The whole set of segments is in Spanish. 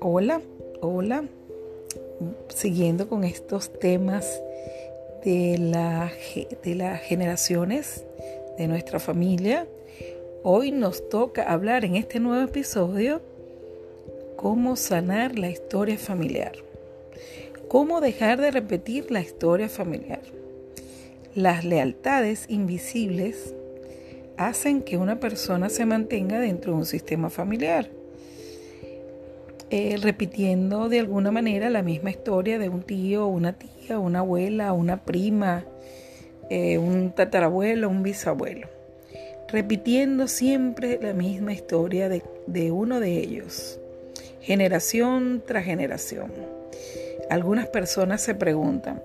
Hola, hola. Siguiendo con estos temas de, la, de las generaciones de nuestra familia, hoy nos toca hablar en este nuevo episodio cómo sanar la historia familiar. Cómo dejar de repetir la historia familiar. Las lealtades invisibles hacen que una persona se mantenga dentro de un sistema familiar eh, repitiendo de alguna manera la misma historia de un tío, una tía, una abuela, una prima, eh, un tatarabuelo, un bisabuelo. Repitiendo siempre la misma historia de, de uno de ellos, generación tras generación. Algunas personas se preguntan,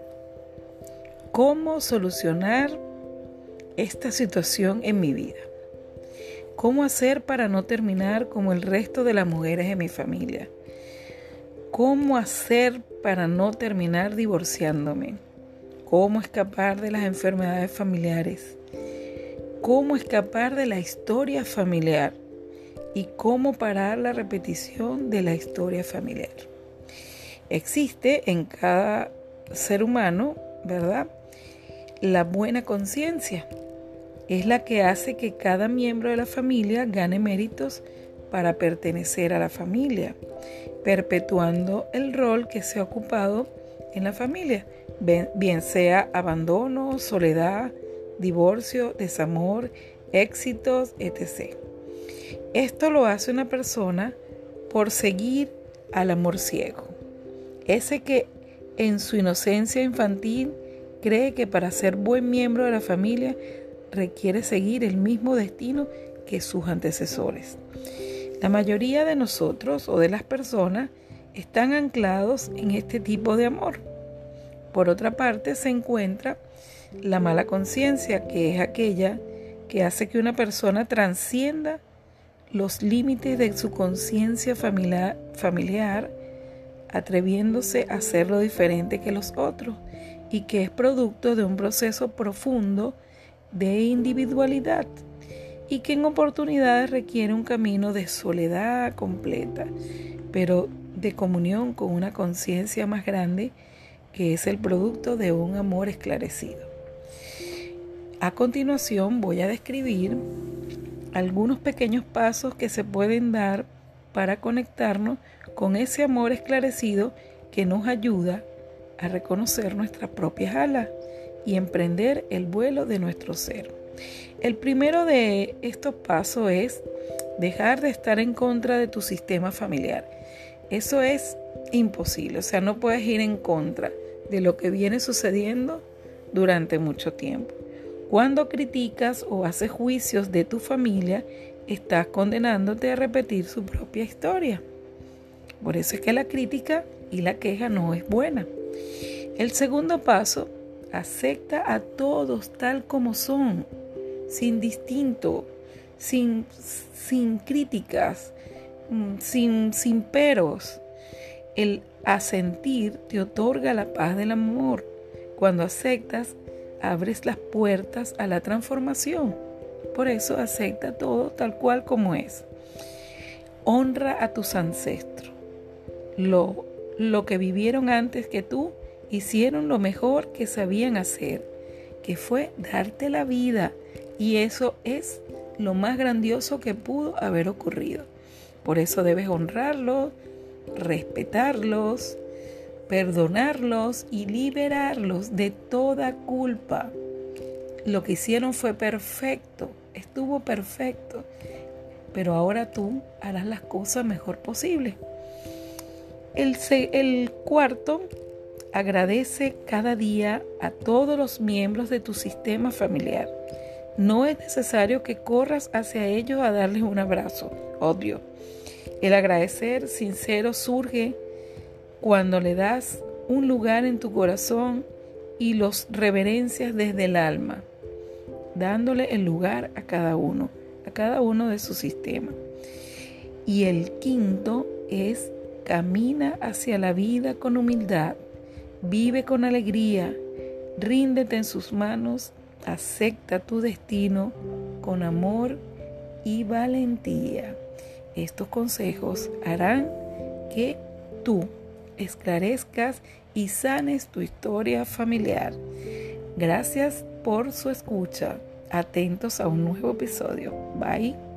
¿cómo solucionar esta situación en mi vida? ¿Cómo hacer para no terminar como el resto de las mujeres de mi familia? ¿Cómo hacer para no terminar divorciándome? ¿Cómo escapar de las enfermedades familiares? ¿Cómo escapar de la historia familiar? ¿Y cómo parar la repetición de la historia familiar? Existe en cada ser humano, ¿verdad? La buena conciencia es la que hace que cada miembro de la familia gane méritos para pertenecer a la familia, perpetuando el rol que se ha ocupado en la familia, bien sea abandono, soledad, divorcio, desamor, éxitos, etc. Esto lo hace una persona por seguir al amor ciego, ese que en su inocencia infantil cree que para ser buen miembro de la familia requiere seguir el mismo destino que sus antecesores. La mayoría de nosotros o de las personas están anclados en este tipo de amor. Por otra parte, se encuentra la mala conciencia, que es aquella que hace que una persona transcienda los límites de su conciencia familiar, familiar, atreviéndose a hacerlo diferente que los otros y que es producto de un proceso profundo de individualidad y que en oportunidades requiere un camino de soledad completa, pero de comunión con una conciencia más grande que es el producto de un amor esclarecido. A continuación voy a describir algunos pequeños pasos que se pueden dar para conectarnos con ese amor esclarecido que nos ayuda a reconocer nuestras propias alas y emprender el vuelo de nuestro ser. El primero de estos pasos es dejar de estar en contra de tu sistema familiar. Eso es imposible, o sea, no puedes ir en contra de lo que viene sucediendo durante mucho tiempo. Cuando criticas o haces juicios de tu familia, estás condenándote a repetir su propia historia. Por eso es que la crítica y la queja no es buena. El segundo paso Acepta a todos tal como son, sin distinto, sin, sin críticas, mm, sin, sin peros. El asentir te otorga la paz del amor. Cuando aceptas, abres las puertas a la transformación. Por eso acepta todo tal cual como es. Honra a tus ancestros. Lo, lo que vivieron antes que tú hicieron lo mejor que sabían hacer, que fue darte la vida. Y eso es lo más grandioso que pudo haber ocurrido. Por eso debes honrarlos, respetarlos, perdonarlos y liberarlos de toda culpa. Lo que hicieron fue perfecto, estuvo perfecto, pero ahora tú harás las cosas mejor posible. El, cuarto Agradece cada día a todos los miembros de tu sistema familiar. No es necesario que corras hacia ellos a darles un abrazo, obvio. El agradecer sincero surge cuando le das un lugar en tu corazón y los reverencias desde el alma, dándole el lugar a cada uno, a cada uno de su sistema. Y el quinto es camina hacia la vida con humildad Vive con alegría, ríndete en sus manos Acepta tu destino con amor y valentía. Estos consejos harán que tú esclarezcas y sanes tu historia familiar. Gracias por su escucha. Atentos a un nuevo episodio. Bye.